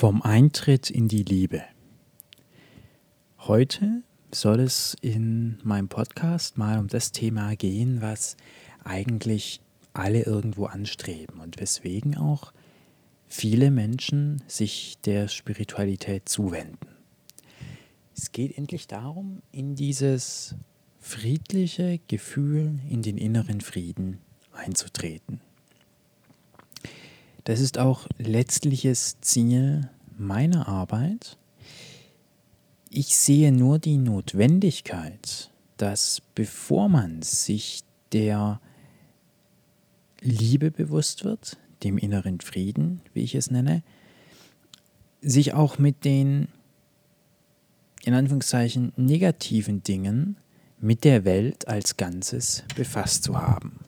Vom Eintritt in die Liebe. Heute soll es in meinem Podcast mal um das Thema gehen, was eigentlich alle irgendwo anstreben und weswegen auch viele Menschen sich der Spiritualität zuwenden. Es geht endlich darum, in dieses friedliche Gefühl, in den inneren Frieden einzutreten. Das ist auch letztliches Ziel meiner Arbeit. Ich sehe nur die Notwendigkeit, dass bevor man sich der Liebe bewusst wird, dem inneren Frieden, wie ich es nenne, sich auch mit den in Anführungszeichen negativen Dingen mit der Welt als Ganzes befasst zu haben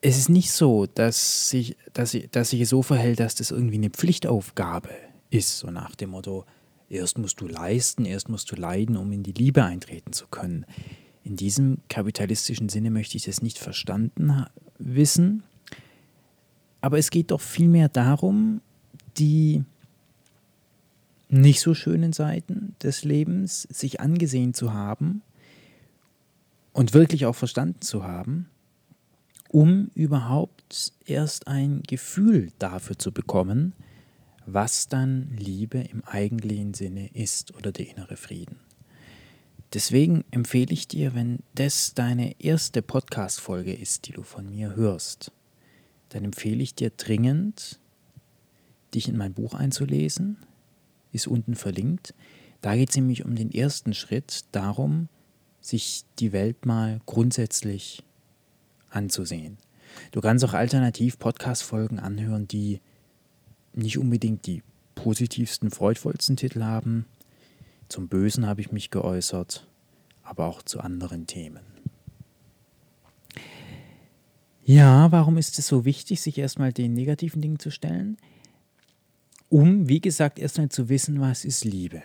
es ist nicht so, dass sich, dass, dass sich so verhält, dass das irgendwie eine Pflichtaufgabe ist, so nach dem Motto, erst musst du leisten, erst musst du leiden, um in die Liebe eintreten zu können. In diesem kapitalistischen Sinne möchte ich das nicht verstanden wissen, aber es geht doch vielmehr darum, die nicht so schönen Seiten des Lebens sich angesehen zu haben und wirklich auch verstanden zu haben um überhaupt erst ein Gefühl dafür zu bekommen, was dann Liebe im eigentlichen Sinne ist oder der innere Frieden. Deswegen empfehle ich dir, wenn das deine erste Podcast-Folge ist, die du von mir hörst, dann empfehle ich dir dringend, dich in mein Buch einzulesen, ist unten verlinkt. Da geht es nämlich um den ersten Schritt, darum, sich die Welt mal grundsätzlich anzusehen. Du kannst auch alternativ Podcast-Folgen anhören, die nicht unbedingt die positivsten, freudvollsten Titel haben. Zum Bösen habe ich mich geäußert, aber auch zu anderen Themen. Ja, warum ist es so wichtig, sich erstmal den negativen Dingen zu stellen? Um, wie gesagt, erstmal zu wissen, was ist Liebe.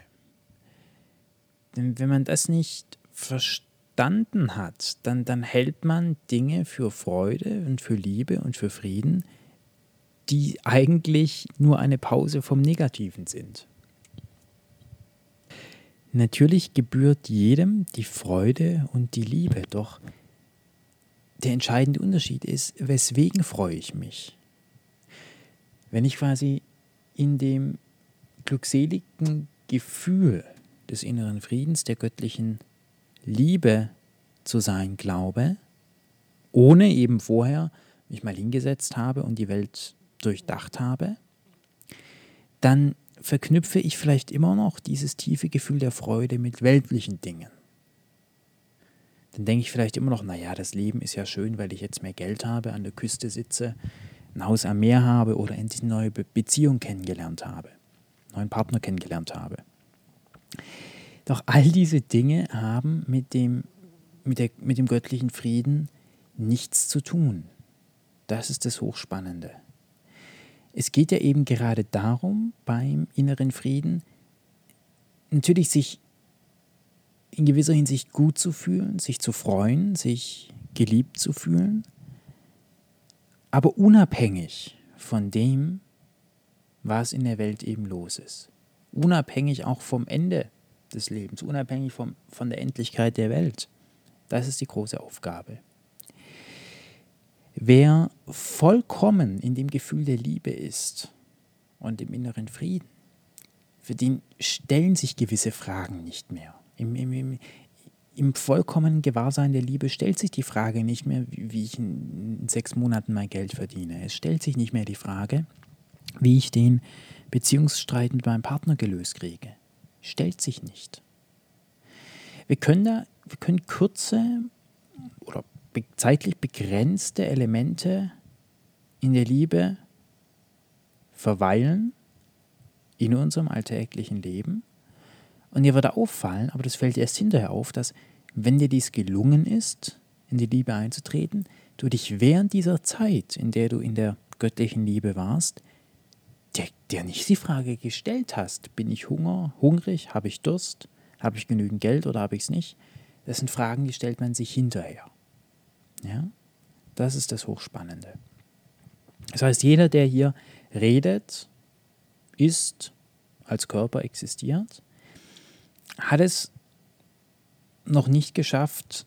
Denn wenn man das nicht versteht, verstanden hat, dann, dann hält man Dinge für Freude und für Liebe und für Frieden, die eigentlich nur eine Pause vom Negativen sind. Natürlich gebührt jedem die Freude und die Liebe, doch der entscheidende Unterschied ist, weswegen freue ich mich? Wenn ich quasi in dem glückseligen Gefühl des inneren Friedens, der göttlichen Liebe zu sein glaube, ohne eben vorher mich mal hingesetzt habe und die Welt durchdacht habe, dann verknüpfe ich vielleicht immer noch dieses tiefe Gefühl der Freude mit weltlichen Dingen. Dann denke ich vielleicht immer noch, naja, das Leben ist ja schön, weil ich jetzt mehr Geld habe, an der Küste sitze, ein Haus am Meer habe oder endlich eine neue Beziehung kennengelernt habe, einen neuen Partner kennengelernt habe. Doch all diese Dinge haben mit dem, mit, der, mit dem göttlichen Frieden nichts zu tun. Das ist das Hochspannende. Es geht ja eben gerade darum, beim inneren Frieden natürlich sich in gewisser Hinsicht gut zu fühlen, sich zu freuen, sich geliebt zu fühlen, aber unabhängig von dem, was in der Welt eben los ist. Unabhängig auch vom Ende des Lebens, unabhängig vom, von der Endlichkeit der Welt. Das ist die große Aufgabe. Wer vollkommen in dem Gefühl der Liebe ist und im inneren Frieden, für den stellen sich gewisse Fragen nicht mehr. Im, im, im, im vollkommenen Gewahrsein der Liebe stellt sich die Frage nicht mehr, wie ich in sechs Monaten mein Geld verdiene. Es stellt sich nicht mehr die Frage, wie ich den Beziehungsstreit mit meinem Partner gelöst kriege stellt sich nicht. Wir können, da, wir können kurze oder zeitlich begrenzte Elemente in der Liebe verweilen in unserem alltäglichen Leben. Und dir wird auffallen, aber das fällt erst hinterher auf, dass wenn dir dies gelungen ist, in die Liebe einzutreten, du dich während dieser Zeit, in der du in der göttlichen Liebe warst, der, der nicht die Frage gestellt hast, bin ich Hunger, hungrig, habe ich Durst, habe ich genügend Geld oder habe ich es nicht? Das sind Fragen, die stellt man sich hinterher. Ja? Das ist das Hochspannende. Das heißt, jeder, der hier redet, ist, als Körper existiert, hat es noch nicht geschafft,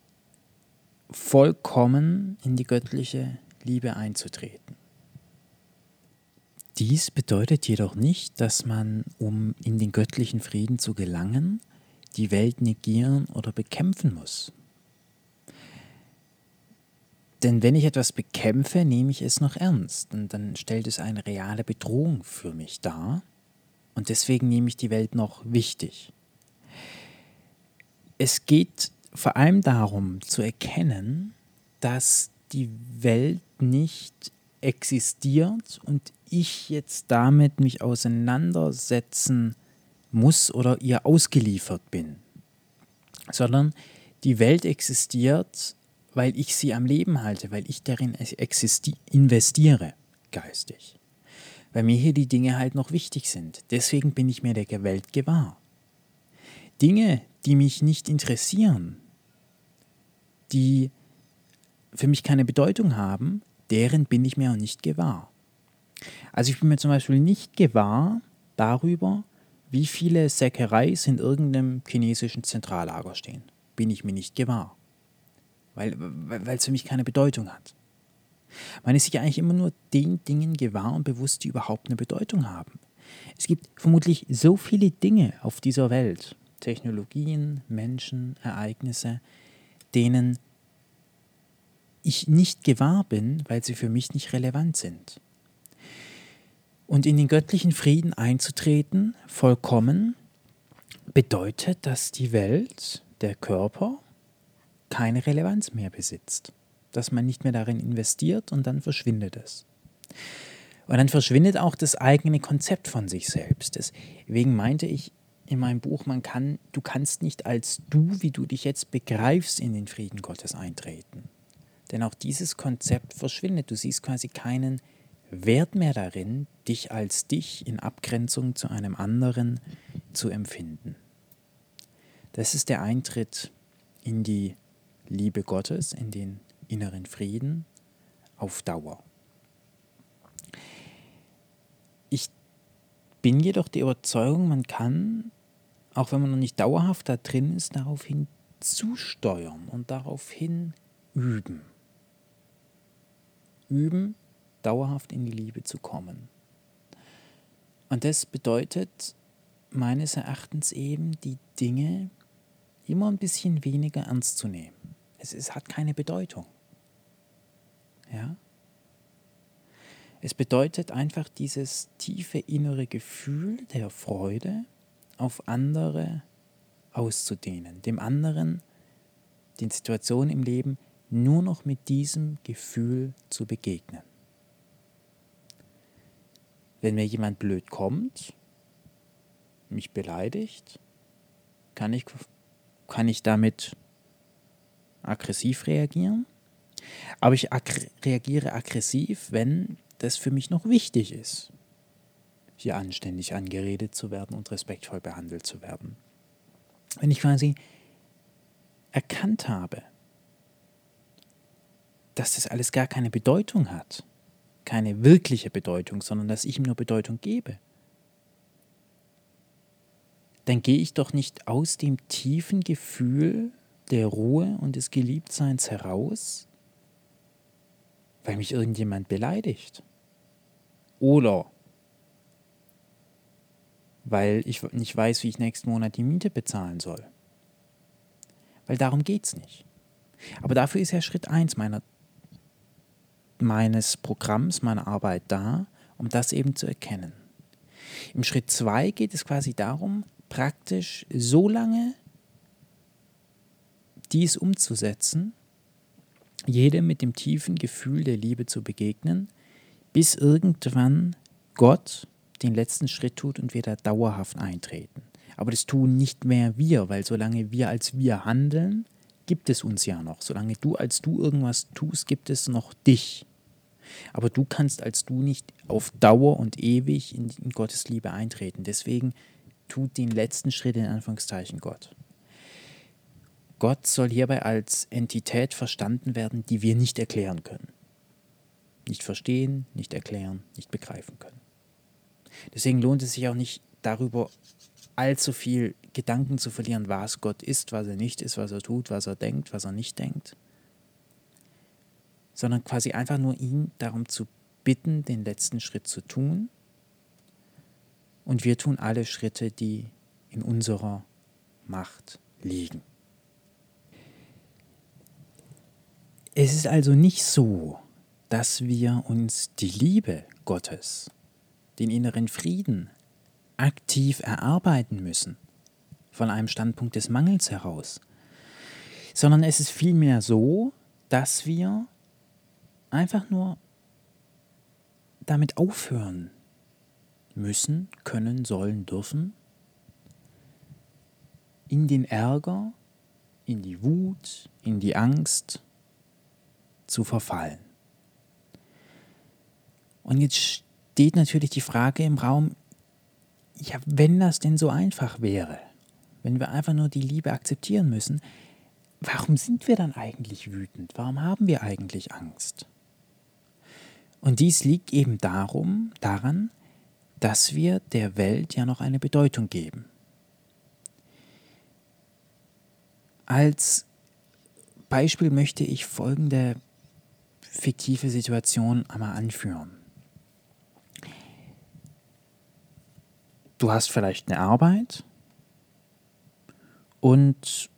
vollkommen in die göttliche Liebe einzutreten. Dies bedeutet jedoch nicht, dass man, um in den göttlichen Frieden zu gelangen, die Welt negieren oder bekämpfen muss. Denn wenn ich etwas bekämpfe, nehme ich es noch ernst und dann stellt es eine reale Bedrohung für mich dar und deswegen nehme ich die Welt noch wichtig. Es geht vor allem darum zu erkennen, dass die Welt nicht existiert und ich jetzt damit mich auseinandersetzen muss oder ihr ausgeliefert bin, sondern die Welt existiert, weil ich sie am Leben halte, weil ich darin investiere, geistig. Weil mir hier die Dinge halt noch wichtig sind. Deswegen bin ich mir der Welt gewahr. Dinge, die mich nicht interessieren, die für mich keine Bedeutung haben, deren bin ich mir auch nicht gewahr. Also ich bin mir zum Beispiel nicht gewahr darüber, wie viele Säckereis in irgendeinem chinesischen Zentrallager stehen. Bin ich mir nicht gewahr. Weil, weil es für mich keine Bedeutung hat. Man ist sich eigentlich immer nur den Dingen gewahr und bewusst, die überhaupt eine Bedeutung haben. Es gibt vermutlich so viele Dinge auf dieser Welt, Technologien, Menschen, Ereignisse, denen ich nicht gewahr bin, weil sie für mich nicht relevant sind. Und in den göttlichen Frieden einzutreten, vollkommen, bedeutet, dass die Welt, der Körper, keine Relevanz mehr besitzt. Dass man nicht mehr darin investiert und dann verschwindet es. Und dann verschwindet auch das eigene Konzept von sich selbst. Deswegen meinte ich in meinem Buch, man kann, du kannst nicht als du, wie du dich jetzt begreifst, in den Frieden Gottes eintreten. Denn auch dieses Konzept verschwindet. Du siehst quasi keinen Wert mehr darin, dich als dich in Abgrenzung zu einem anderen zu empfinden. Das ist der Eintritt in die Liebe Gottes, in den inneren Frieden auf Dauer. Ich bin jedoch der Überzeugung, man kann, auch wenn man noch nicht dauerhaft da drin ist, daraufhin zusteuern und daraufhin üben. Üben, dauerhaft in die Liebe zu kommen. Und das bedeutet meines Erachtens eben, die Dinge immer ein bisschen weniger ernst zu nehmen. Es, es hat keine Bedeutung. Ja? Es bedeutet einfach dieses tiefe innere Gefühl der Freude auf andere auszudehnen, dem anderen, den Situationen im Leben nur noch mit diesem Gefühl zu begegnen. Wenn mir jemand blöd kommt, mich beleidigt, kann ich, kann ich damit aggressiv reagieren. Aber ich ag reagiere aggressiv, wenn das für mich noch wichtig ist, hier anständig angeredet zu werden und respektvoll behandelt zu werden. Wenn ich quasi erkannt habe, dass das alles gar keine Bedeutung hat, keine wirkliche Bedeutung, sondern dass ich ihm nur Bedeutung gebe, dann gehe ich doch nicht aus dem tiefen Gefühl der Ruhe und des Geliebtseins heraus, weil mich irgendjemand beleidigt. Oder weil ich nicht weiß, wie ich nächsten Monat die Miete bezahlen soll. Weil darum geht es nicht. Aber dafür ist ja Schritt 1 meiner meines Programms, meiner Arbeit da, um das eben zu erkennen. Im Schritt 2 geht es quasi darum, praktisch so lange dies umzusetzen, jedem mit dem tiefen Gefühl der Liebe zu begegnen, bis irgendwann Gott den letzten Schritt tut und wir da dauerhaft eintreten. Aber das tun nicht mehr wir, weil solange wir als wir handeln, gibt es uns ja noch. Solange du als du irgendwas tust, gibt es noch dich. Aber du kannst als du nicht auf Dauer und ewig in, in Gottes Liebe eintreten. Deswegen tut den letzten Schritt in Anführungszeichen Gott. Gott soll hierbei als Entität verstanden werden, die wir nicht erklären können. Nicht verstehen, nicht erklären, nicht begreifen können. Deswegen lohnt es sich auch nicht darüber allzu viel Gedanken zu verlieren, was Gott ist, was er nicht ist, was er tut, was er denkt, was er nicht denkt, sondern quasi einfach nur ihn darum zu bitten, den letzten Schritt zu tun. Und wir tun alle Schritte, die in unserer Macht liegen. Es ist also nicht so, dass wir uns die Liebe Gottes, den inneren Frieden aktiv erarbeiten müssen, von einem Standpunkt des Mangels heraus, sondern es ist vielmehr so, dass wir einfach nur damit aufhören müssen, können, sollen, dürfen, in den Ärger, in die Wut, in die Angst zu verfallen. Und jetzt steht natürlich die Frage im Raum, ja, wenn das denn so einfach wäre, wenn wir einfach nur die Liebe akzeptieren müssen, warum sind wir dann eigentlich wütend? Warum haben wir eigentlich Angst? Und dies liegt eben darum, daran, dass wir der Welt ja noch eine Bedeutung geben. Als Beispiel möchte ich folgende fiktive Situation einmal anführen. Du hast vielleicht eine Arbeit und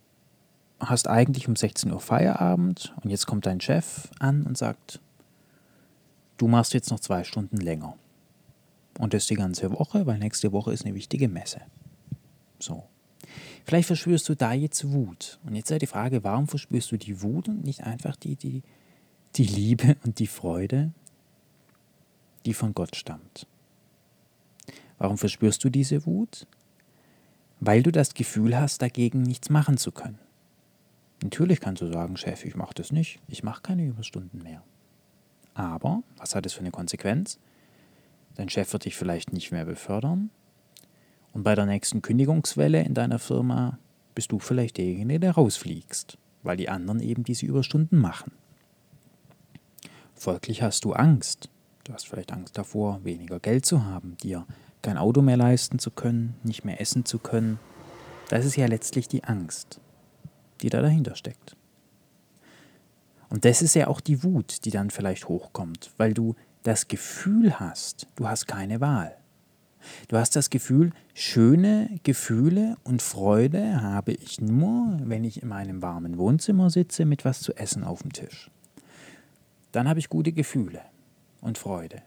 hast eigentlich um 16 Uhr Feierabend und jetzt kommt dein Chef an und sagt, du machst jetzt noch zwei Stunden länger. Und das die ganze Woche, weil nächste Woche ist eine wichtige Messe. So. Vielleicht verspürst du da jetzt Wut. Und jetzt ist die Frage, warum verspürst du die Wut und nicht einfach die, die, die Liebe und die Freude, die von Gott stammt? Warum verspürst du diese Wut? Weil du das Gefühl hast, dagegen nichts machen zu können. Natürlich kannst du sagen, Chef, ich mache das nicht, ich mache keine Überstunden mehr. Aber, was hat das für eine Konsequenz? Dein Chef wird dich vielleicht nicht mehr befördern. Und bei der nächsten Kündigungswelle in deiner Firma bist du vielleicht derjenige, der rausfliegst, weil die anderen eben diese Überstunden machen. Folglich hast du Angst. Du hast vielleicht Angst davor, weniger Geld zu haben, dir kein Auto mehr leisten zu können, nicht mehr essen zu können. Das ist ja letztlich die Angst, die da dahinter steckt. Und das ist ja auch die Wut, die dann vielleicht hochkommt, weil du das Gefühl hast, du hast keine Wahl. Du hast das Gefühl, schöne Gefühle und Freude habe ich nur, wenn ich in meinem warmen Wohnzimmer sitze mit was zu essen auf dem Tisch. Dann habe ich gute Gefühle und Freude.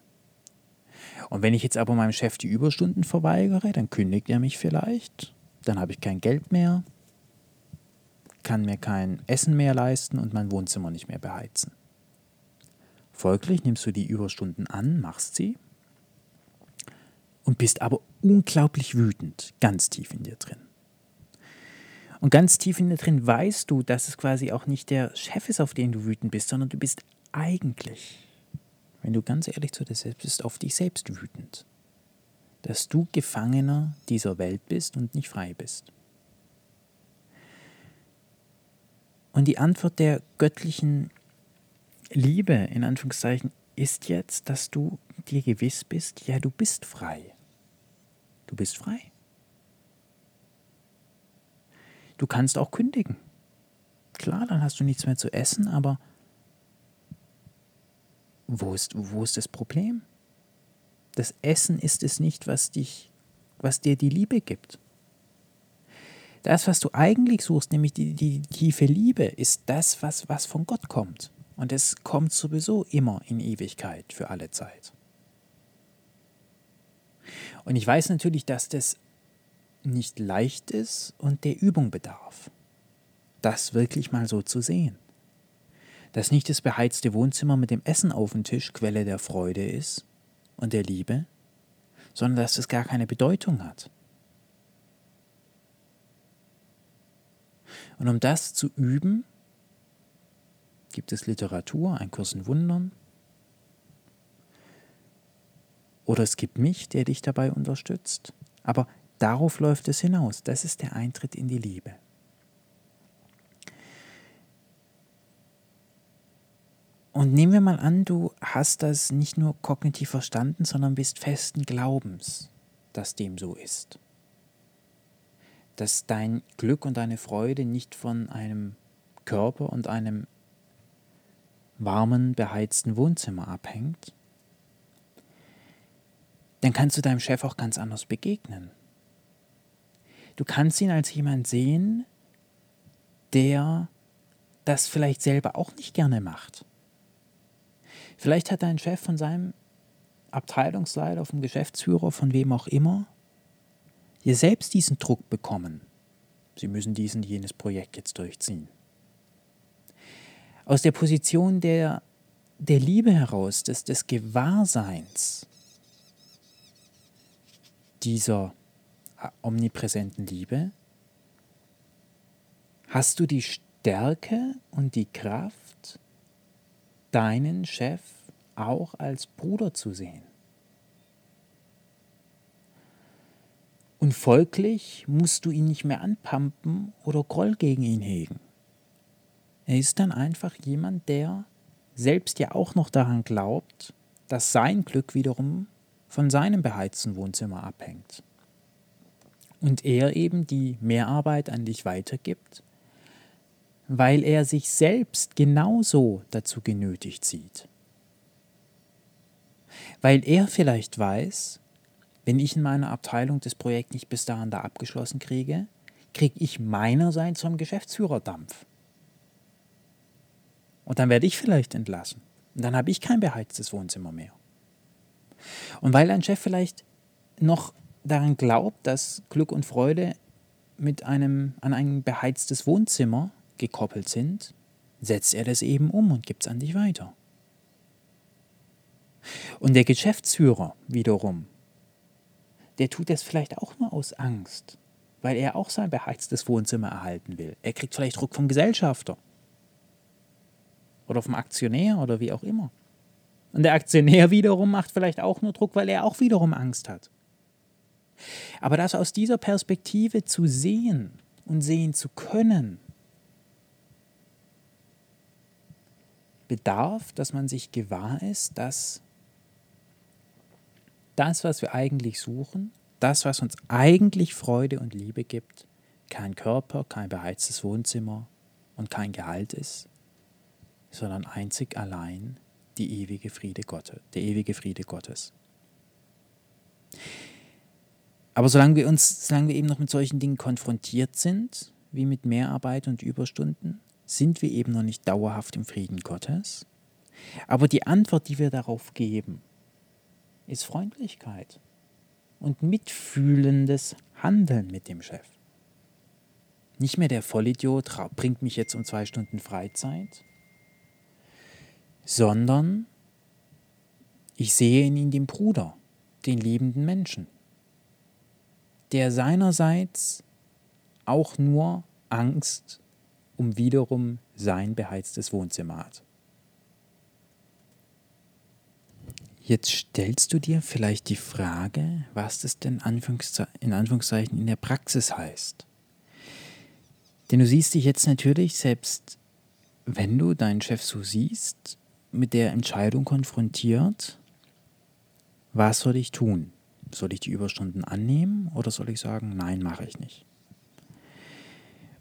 Und wenn ich jetzt aber meinem Chef die Überstunden verweigere, dann kündigt er mich vielleicht, dann habe ich kein Geld mehr, kann mir kein Essen mehr leisten und mein Wohnzimmer nicht mehr beheizen. Folglich nimmst du die Überstunden an, machst sie und bist aber unglaublich wütend, ganz tief in dir drin. Und ganz tief in dir drin weißt du, dass es quasi auch nicht der Chef ist, auf den du wütend bist, sondern du bist eigentlich wenn du ganz ehrlich zu dir selbst bist, auf dich selbst wütend. Dass du Gefangener dieser Welt bist und nicht frei bist. Und die Antwort der göttlichen Liebe, in Anführungszeichen, ist jetzt, dass du dir gewiss bist, ja, du bist frei. Du bist frei. Du kannst auch kündigen. Klar, dann hast du nichts mehr zu essen, aber wo ist, wo ist das Problem? Das Essen ist es nicht, was dich, was dir die Liebe gibt. Das, was du eigentlich suchst, nämlich die, die, tiefe Liebe, ist das, was, was von Gott kommt. Und es kommt sowieso immer in Ewigkeit für alle Zeit. Und ich weiß natürlich, dass das nicht leicht ist und der Übung bedarf, das wirklich mal so zu sehen dass nicht das beheizte Wohnzimmer mit dem Essen auf dem Tisch Quelle der Freude ist und der Liebe, sondern dass es gar keine Bedeutung hat. Und um das zu üben, gibt es Literatur, ein Kurs in Wundern. Oder es gibt mich, der dich dabei unterstützt. Aber darauf läuft es hinaus. Das ist der Eintritt in die Liebe. Und nehmen wir mal an, du hast das nicht nur kognitiv verstanden, sondern bist festen Glaubens, dass dem so ist. Dass dein Glück und deine Freude nicht von einem Körper und einem warmen, beheizten Wohnzimmer abhängt, dann kannst du deinem Chef auch ganz anders begegnen. Du kannst ihn als jemand sehen, der das vielleicht selber auch nicht gerne macht. Vielleicht hat dein Chef von seinem Abteilungsleiter, vom Geschäftsführer, von wem auch immer, dir selbst diesen Druck bekommen. Sie müssen diesen jenes Projekt jetzt durchziehen. Aus der Position der, der Liebe heraus, des, des Gewahrseins dieser omnipräsenten Liebe, hast du die Stärke und die Kraft, deinen Chef auch als Bruder zu sehen. Und folglich musst du ihn nicht mehr anpampen oder Groll gegen ihn hegen. Er ist dann einfach jemand, der selbst ja auch noch daran glaubt, dass sein Glück wiederum von seinem beheizten Wohnzimmer abhängt. Und er eben die Mehrarbeit an dich weitergibt, weil er sich selbst genauso dazu genötigt sieht. Weil er vielleicht weiß, wenn ich in meiner Abteilung das Projekt nicht bis dahin da abgeschlossen kriege, kriege ich meinerseits vom Geschäftsführer Dampf. Und dann werde ich vielleicht entlassen. Und dann habe ich kein beheiztes Wohnzimmer mehr. Und weil ein Chef vielleicht noch daran glaubt, dass Glück und Freude mit einem, an ein beheiztes Wohnzimmer gekoppelt sind, setzt er das eben um und gibt es an dich weiter. Und der Geschäftsführer wiederum, der tut das vielleicht auch nur aus Angst, weil er auch sein beheiztes Wohnzimmer erhalten will. Er kriegt vielleicht Druck vom Gesellschafter oder vom Aktionär oder wie auch immer. Und der Aktionär wiederum macht vielleicht auch nur Druck, weil er auch wiederum Angst hat. Aber das aus dieser Perspektive zu sehen und sehen zu können, bedarf, dass man sich gewahr ist, dass das, was wir eigentlich suchen, das, was uns eigentlich Freude und Liebe gibt, kein Körper, kein beheiztes Wohnzimmer und kein Gehalt ist, sondern einzig allein die ewige Friede Gottes, der ewige Friede Gottes. Aber solange wir uns, solange wir eben noch mit solchen Dingen konfrontiert sind, wie mit Mehrarbeit und Überstunden, sind wir eben noch nicht dauerhaft im Frieden Gottes. Aber die Antwort, die wir darauf geben, ist Freundlichkeit und mitfühlendes Handeln mit dem Chef. Nicht mehr der Vollidiot bringt mich jetzt um zwei Stunden Freizeit, sondern ich sehe in ihm den Bruder, den liebenden Menschen, der seinerseits auch nur Angst um wiederum sein beheiztes Wohnzimmer hat. Jetzt stellst du dir vielleicht die Frage, was das denn in Anführungszeichen in der Praxis heißt. Denn du siehst dich jetzt natürlich, selbst wenn du deinen Chef so siehst, mit der Entscheidung konfrontiert, was soll ich tun? Soll ich die Überstunden annehmen oder soll ich sagen, nein, mache ich nicht?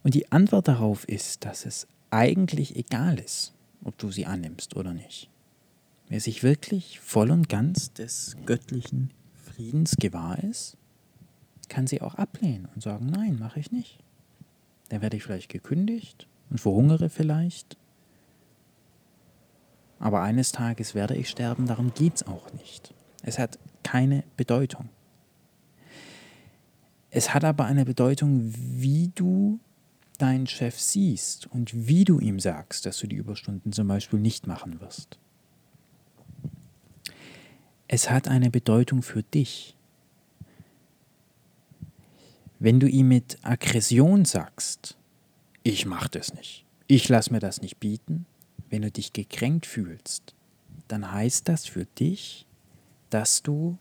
Und die Antwort darauf ist, dass es eigentlich egal ist, ob du sie annimmst oder nicht. Wer sich wirklich voll und ganz des göttlichen Friedens gewahr ist, kann sie auch ablehnen und sagen, nein, mache ich nicht. Dann werde ich vielleicht gekündigt und verhungere vielleicht aber eines Tages werde ich sterben, darum geht es auch nicht. Es hat keine Bedeutung. Es hat aber eine Bedeutung, wie du deinen Chef siehst und wie du ihm sagst, dass du die Überstunden zum Beispiel nicht machen wirst. Es hat eine Bedeutung für dich. Wenn du ihm mit Aggression sagst, ich mache das nicht, ich lasse mir das nicht bieten, wenn du dich gekränkt fühlst, dann heißt das für dich, dass du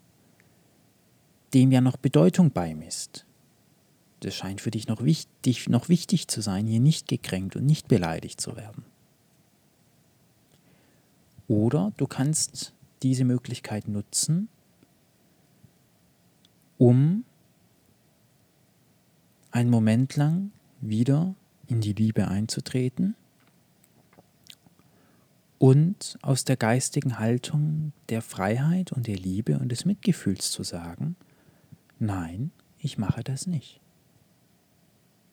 dem ja noch Bedeutung beimisst. Das scheint für dich noch wichtig, noch wichtig zu sein, hier nicht gekränkt und nicht beleidigt zu werden. Oder du kannst diese Möglichkeit nutzen, um einen Moment lang wieder in die Liebe einzutreten und aus der geistigen Haltung der Freiheit und der Liebe und des Mitgefühls zu sagen, nein, ich mache das nicht.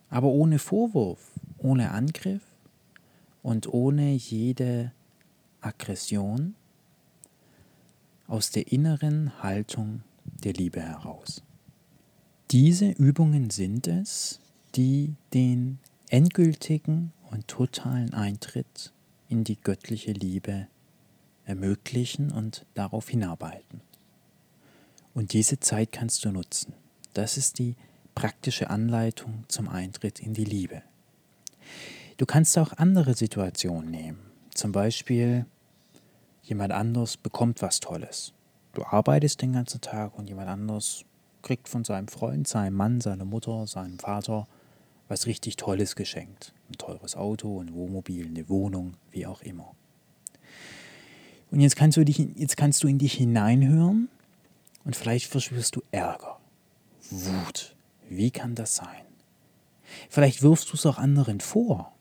Aber ohne Vorwurf, ohne Angriff und ohne jede Aggression, aus der inneren Haltung der Liebe heraus. Diese Übungen sind es, die den endgültigen und totalen Eintritt in die göttliche Liebe ermöglichen und darauf hinarbeiten. Und diese Zeit kannst du nutzen. Das ist die praktische Anleitung zum Eintritt in die Liebe. Du kannst auch andere Situationen nehmen. Zum Beispiel, jemand anders bekommt was Tolles. Du arbeitest den ganzen Tag und jemand anders kriegt von seinem Freund, seinem Mann, seiner Mutter, seinem Vater was richtig Tolles geschenkt. Ein teures Auto, ein Wohnmobil, eine Wohnung, wie auch immer. Und jetzt kannst du, dich, jetzt kannst du in dich hineinhören und vielleicht verspürst du Ärger, Wut. Wie kann das sein? Vielleicht wirfst du es auch anderen vor.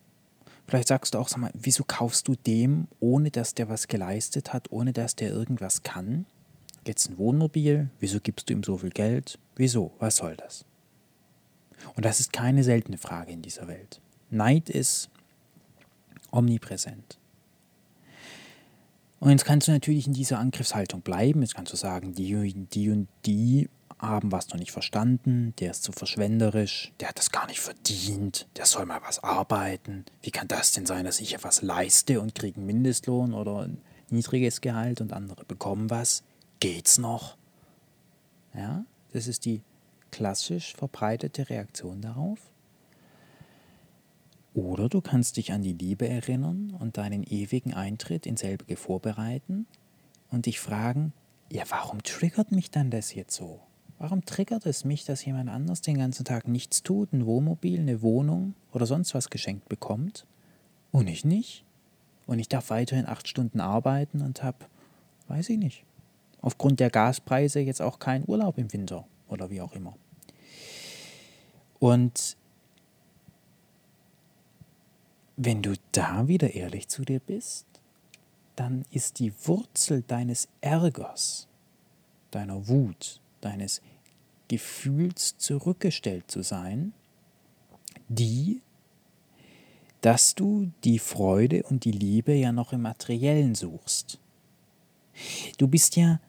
Vielleicht sagst du auch, sag mal, wieso kaufst du dem, ohne dass der was geleistet hat, ohne dass der irgendwas kann? Jetzt ein Wohnmobil, wieso gibst du ihm so viel Geld? Wieso? Was soll das? Und das ist keine seltene Frage in dieser Welt. Neid ist omnipräsent. Und jetzt kannst du natürlich in dieser Angriffshaltung bleiben. Jetzt kannst du sagen, die, die und die haben was noch nicht verstanden, der ist zu verschwenderisch, der hat das gar nicht verdient, der soll mal was arbeiten. Wie kann das denn sein, dass ich ja was leiste und kriege einen Mindestlohn oder ein niedriges Gehalt und andere bekommen was? Geht's noch? Ja, das ist die klassisch verbreitete Reaktion darauf. Oder du kannst dich an die Liebe erinnern und deinen ewigen Eintritt in selbige vorbereiten und dich fragen, ja, warum triggert mich dann das jetzt so? Warum triggert es mich, dass jemand anders den ganzen Tag nichts tut, ein Wohnmobil, eine Wohnung oder sonst was geschenkt bekommt und ich nicht? Und ich darf weiterhin acht Stunden arbeiten und habe, weiß ich nicht, aufgrund der Gaspreise jetzt auch keinen Urlaub im Winter oder wie auch immer. Und wenn du da wieder ehrlich zu dir bist, dann ist die Wurzel deines Ärgers, deiner Wut, deines Gefühls zurückgestellt zu sein, die, dass du die Freude und die Liebe ja noch im Materiellen suchst. Du bist ja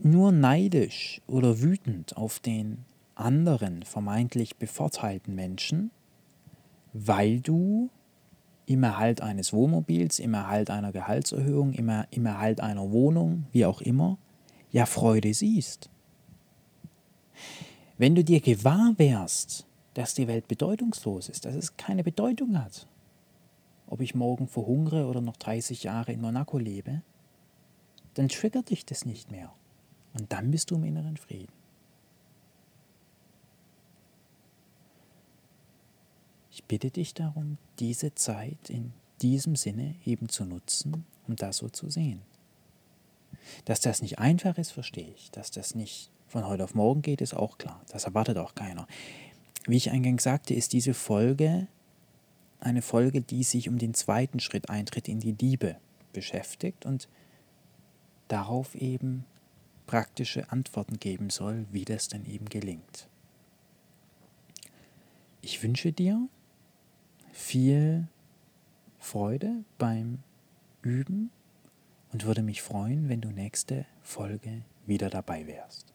nur neidisch oder wütend auf den anderen vermeintlich bevorteilten Menschen, weil du im Erhalt eines Wohnmobils, im Erhalt einer Gehaltserhöhung, im, er Erhalt einer Wohnung, wie auch immer, ja Freude siehst. Wenn du dir gewahr wärst, dass die Welt bedeutungslos ist, dass es keine Bedeutung hat, ob ich morgen verhungere oder noch 30 Jahre in Monaco lebe, dann triggert dich das nicht mehr. Und dann bist du im inneren Frieden. Ich bitte dich darum, diese Zeit in diesem Sinne eben zu nutzen, um das so zu sehen. Dass das nicht einfach ist, verstehe ich. Dass das nicht von heute auf morgen geht, ist auch klar. Das erwartet auch keiner. Wie ich eingangs sagte, ist diese Folge eine Folge, die sich um den zweiten Schritt Eintritt in die Liebe beschäftigt und darauf eben praktische Antworten geben soll, wie das denn eben gelingt. Ich wünsche dir, viel Freude beim Üben und würde mich freuen, wenn du nächste Folge wieder dabei wärst.